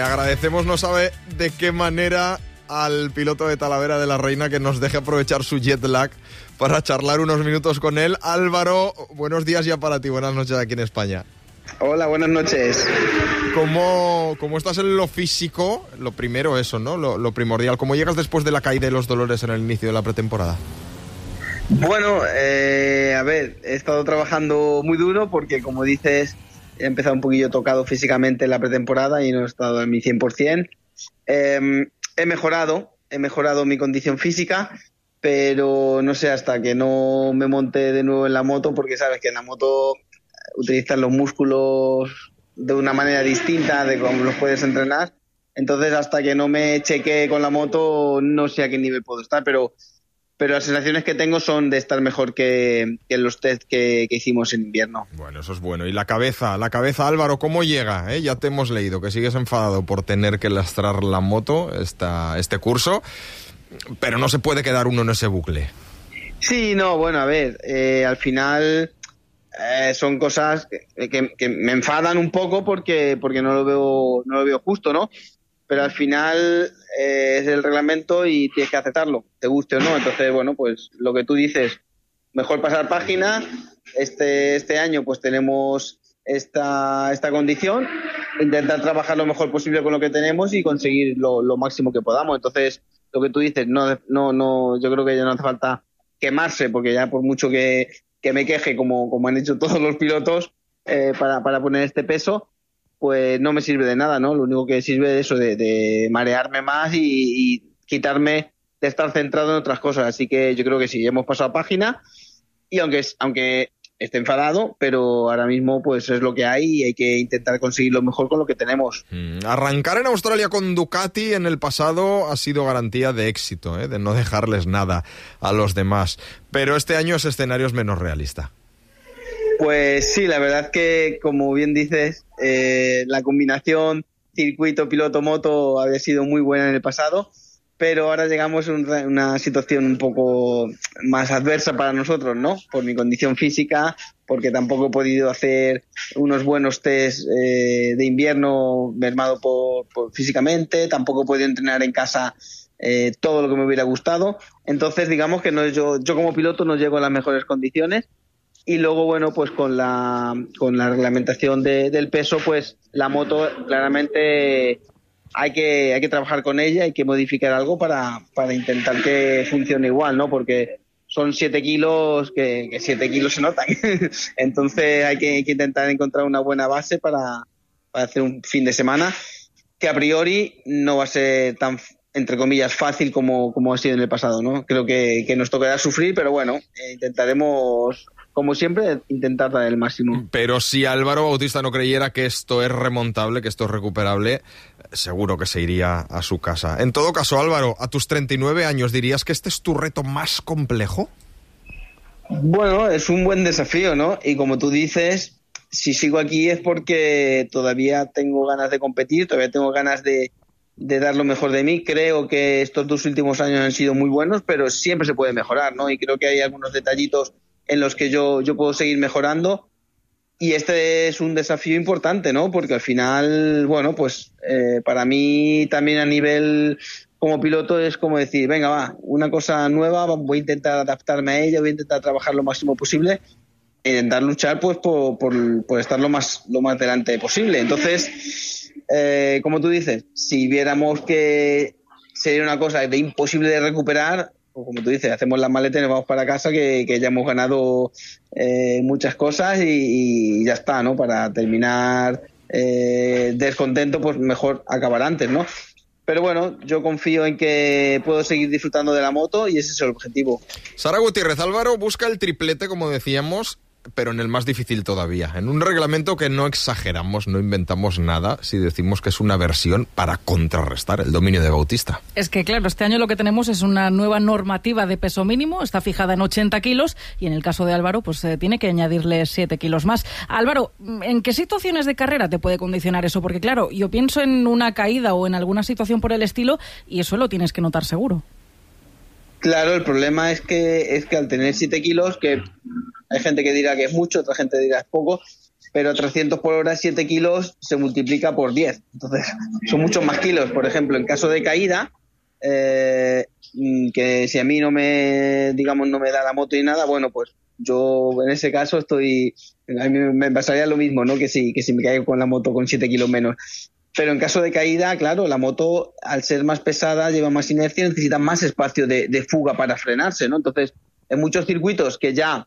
Le agradecemos, no sabe de qué manera al piloto de Talavera de la Reina que nos deje aprovechar su jet lag para charlar unos minutos con él. Álvaro, buenos días ya para ti, buenas noches aquí en España. Hola, buenas noches. ¿Cómo, cómo estás en lo físico? Lo primero eso, ¿no? Lo, lo, primordial. ¿Cómo llegas después de la caída de los dolores en el inicio de la pretemporada? Bueno, eh, a ver, he estado trabajando muy duro porque, como dices, he empezado un poquillo tocado físicamente en la pretemporada y no he estado en mi 100%. Eh, he mejorado, he mejorado mi condición física, pero no sé hasta que no me monte de nuevo en la moto, porque sabes que en la moto utilizas los músculos de una manera distinta de cómo los puedes entrenar. Entonces, hasta que no me cheque con la moto, no sé a qué nivel puedo estar, pero, pero las sensaciones que tengo son de estar mejor que, que los test que, que, hicimos en invierno. Bueno, eso es bueno. Y la cabeza, la cabeza, Álvaro, ¿cómo llega? ¿Eh? Ya te hemos leído que sigues enfadado por tener que lastrar la moto esta, este curso, pero no se puede quedar uno en ese bucle. Sí, no, bueno, a ver, eh, al final eh, son cosas que, que, que, me enfadan un poco porque, porque no lo veo, no lo veo justo, ¿no? Pero al final eh, es el reglamento y tienes que aceptarlo, te guste o no. Entonces, bueno, pues lo que tú dices, mejor pasar página. Este, este año pues tenemos esta, esta condición, intentar trabajar lo mejor posible con lo que tenemos y conseguir lo, lo máximo que podamos. Entonces, lo que tú dices, no, no, no, yo creo que ya no hace falta quemarse, porque ya por mucho que, me queje, como, como han hecho todos los pilotos, eh, para, para poner este peso, pues no me sirve de nada, ¿no? Lo único que sirve es eso, de, de marearme más y, quitarme de estar centrado en otras cosas. Así que yo creo que sí, hemos pasado página y aunque, aunque esté enfadado, pero ahora mismo pues es lo que hay y hay que intentar conseguir lo mejor con lo que tenemos. Mm, arrancar en Australia con Ducati en el pasado ha sido garantía de éxito, ¿eh? de no dejarles nada a los demás, pero este año ese escenario es menos realista. Pues sí, la verdad que, como bien dices, eh, la combinación circuito, piloto, moto había sido muy buena en el pasado, pero ahora llegamos a una situación un poco más adversa para nosotros, ¿no? Por mi condición física, porque tampoco he podido hacer unos buenos test eh, de invierno mermado por, físicamente, tampoco he podido entrenar en casa eh, todo lo que me hubiera gustado. Entonces, digamos que no, yo, yo como piloto no llego a las mejores condiciones y luego bueno pues con la con la reglamentación de, del peso pues la moto claramente hay que hay que trabajar con ella hay que modificar algo para, para intentar que funcione igual no porque son 7 kilos que, que 7 kilos se notan. Entonces hay que, intentar encontrar una buena base para, para hacer un fin de semana que a priori no va a ser tan entre comillas fácil como, como ha sido en el pasado no creo que, que nos tocará sufrir pero bueno eh, intentaremos como siempre, intentar dar el máximo. Pero si Álvaro Bautista no creyera que esto es remontable, que esto es recuperable, seguro que se iría a su casa. En todo caso, Álvaro, a tus 39 años, ¿dirías que este es tu reto más complejo? Bueno, es un buen desafío, ¿no? Y como tú dices, si sigo aquí es porque todavía tengo ganas de competir, todavía tengo ganas de, de dar lo mejor de mí. Creo que estos dos últimos años han sido muy buenos, pero siempre se puede mejorar, ¿no? Y creo que hay algunos detallitos en los que yo, yo puedo seguir mejorando. Y este es un desafío importante, ¿no? Porque al final, bueno, pues eh, para mí también a nivel como piloto es como decir, venga, va, una cosa nueva, voy a intentar adaptarme a ella, voy a intentar trabajar lo máximo posible e intentar luchar pues por, por, por estar lo más, lo más delante posible. Entonces, eh, como tú dices, si viéramos que sería una cosa de imposible de recuperar, o como tú dices, hacemos las maletas y nos vamos para casa, que, que ya hemos ganado eh, muchas cosas y, y, ya está, ¿no? Para terminar eh, descontento, pues mejor acabar antes, ¿no? Pero bueno, yo confío en que puedo seguir disfrutando de la moto y ese es el objetivo. Sara Gutiérrez Álvaro busca el triplete, como decíamos, pero en el más difícil todavía, en un reglamento que no exageramos, no inventamos nada si decimos que es una versión para contrarrestar el dominio de Bautista. Es que claro, este año lo que tenemos es una nueva normativa de peso mínimo, está fijada en 80 kilos y en el caso de Álvaro pues eh, tiene que añadirle 7 kilos más. Álvaro, ¿en qué situaciones de carrera te puede condicionar eso? Porque claro, yo pienso en una caída o en alguna situación por el estilo y eso lo tienes que notar seguro. Claro, el problema es que es que al tener 7 kilos, que hay gente que dirá que es mucho, otra gente dirá que es poco, pero a 300 por hora 7 kilos se multiplica por 10. Entonces, son muchos más kilos. Por ejemplo, en caso de caída, eh, mm, que si a mí no me, digamos, no me da la moto y nada, bueno, pues yo en ese caso estoy, a mí me pasaría lo mismo, ¿no? Que si, que si me caigo con la moto con 7 kilos menos. Pero en caso de caída, claro, la moto, al ser más pesada, lleva más inercia, necesita más espacio de, de fuga para frenarse, ¿no? Entonces, en muchos circuitos que ya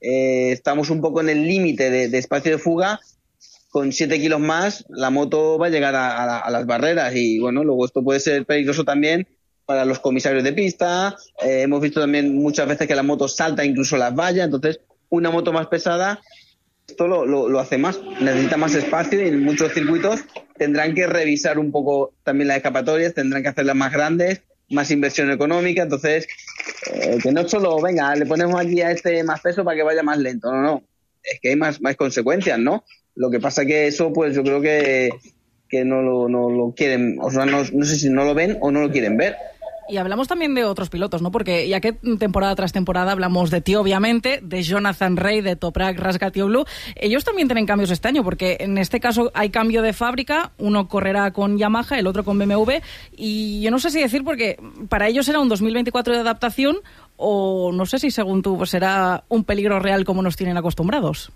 eh, estamos un poco en el límite de, espacio de fuga, con 7 kilos más la moto va a llegar a, las barreras y bueno, luego esto puede ser peligroso también para los comisarios de pista. Eh, hemos visto también muchas veces que la moto salta incluso las vallas, entonces una moto más pesada esto lo, lo, hace más, necesita más espacio y en muchos circuitos tendrán que revisar un poco también las escapatorias, tendrán que hacerlas más grandes, más inversión económica, entonces eh, que no solo, venga, le ponemos aquí a este más peso para que vaya más lento, no, no, es que hay más, más consecuencias, ¿no? Lo que pasa que eso, pues yo creo que, que no, lo, no lo quieren, o sea, no, no sé si no lo ven o no lo quieren ver. Y hablamos también de otros pilotos, ¿no? Porque ya que temporada tras temporada hablamos de ti, obviamente, de Jonathan Rey, de Toprak Rasgatioglu, ellos también tienen cambios este año, porque en este caso hay cambio de fábrica, uno correrá con Yamaha, el otro con BMW, y yo no sé si decir porque para ellos será un 2024 de adaptación o no sé si según tú pues será un peligro real como nos tienen acostumbrados.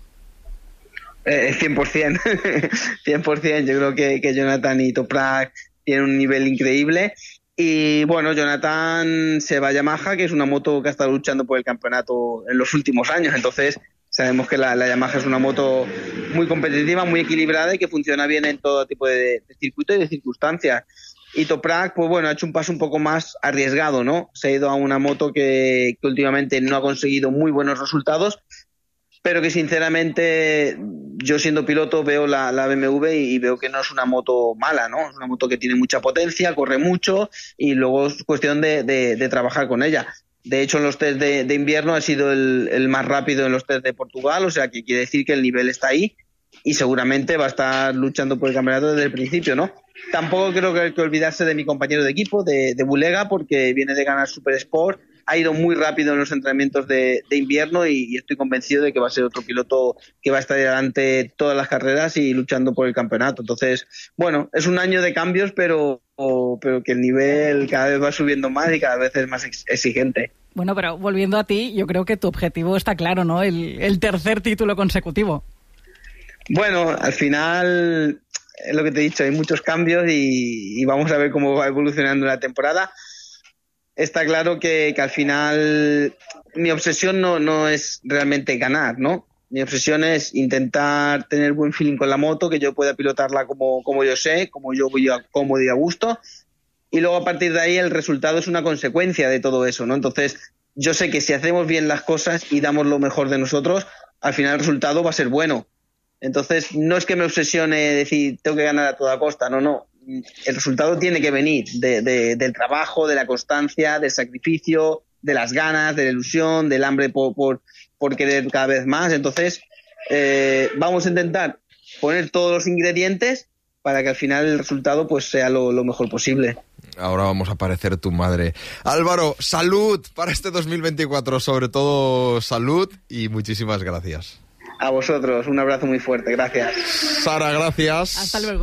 Eh, 100%, 100%. Yo creo que Jonathan y Toprak tienen un nivel increíble y bueno, Jonathan se va a Yamaha, que es una moto que ha estado luchando por el campeonato en los últimos años. Entonces, sabemos que la, Yamaha es una moto muy competitiva, muy equilibrada y que funciona bien en todo tipo de, circuito y de circunstancias. Y Toprak, pues bueno, ha hecho un paso un poco más arriesgado, ¿no? Se ha ido a una moto que, que últimamente no ha conseguido muy buenos resultados, pero que sinceramente yo siendo piloto veo la, BMW y, veo que no es una moto mala, ¿no? Es una moto que tiene mucha potencia, corre mucho y luego es cuestión de, trabajar con ella. De hecho, en los test de, invierno ha sido el, más rápido en los test de Portugal, o sea que quiere decir que el nivel está ahí y seguramente va a estar luchando por el campeonato desde el principio, ¿no? Tampoco creo que hay que olvidarse de mi compañero de equipo, de, de Bulega, porque viene de ganar Super Sport ha ido muy rápido en los entrenamientos de, invierno y, estoy convencido de que va a ser otro piloto que va a estar delante todas las carreras y luchando por el campeonato. Entonces, bueno, es un año de cambios, pero, pero que el nivel cada vez va subiendo más y cada vez es más exigente. Bueno, pero volviendo a ti, yo creo que tu objetivo está claro, ¿no? El, tercer título consecutivo. Bueno, al final es lo que te he dicho, hay muchos cambios y, y, vamos a ver cómo va evolucionando la temporada está claro que, al final mi obsesión no, no es realmente ganar, ¿no? Mi obsesión es intentar tener buen feeling con la moto, que yo pueda pilotarla como, como yo sé, como yo voy a, cómodo y a gusto. Y luego a partir de ahí el resultado es una consecuencia de todo eso, ¿no? Entonces, yo sé que si hacemos bien las cosas y damos lo mejor de nosotros, al final el resultado va a ser bueno. Entonces, no es que me obsesione decir, tengo que ganar a toda costa, no, no el resultado tiene que venir de, del trabajo, de la constancia, del sacrificio, de las ganas, de la ilusión, del hambre por, por, querer cada vez más. Entonces, eh, vamos a intentar poner todos los ingredientes para que al final el resultado pues sea lo, lo mejor posible. Ahora vamos a parecer tu madre. Álvaro, salud para este 2024, sobre todo salud y muchísimas gracias. A vosotros, un abrazo muy fuerte, gracias. Sara, gracias. Hasta luego.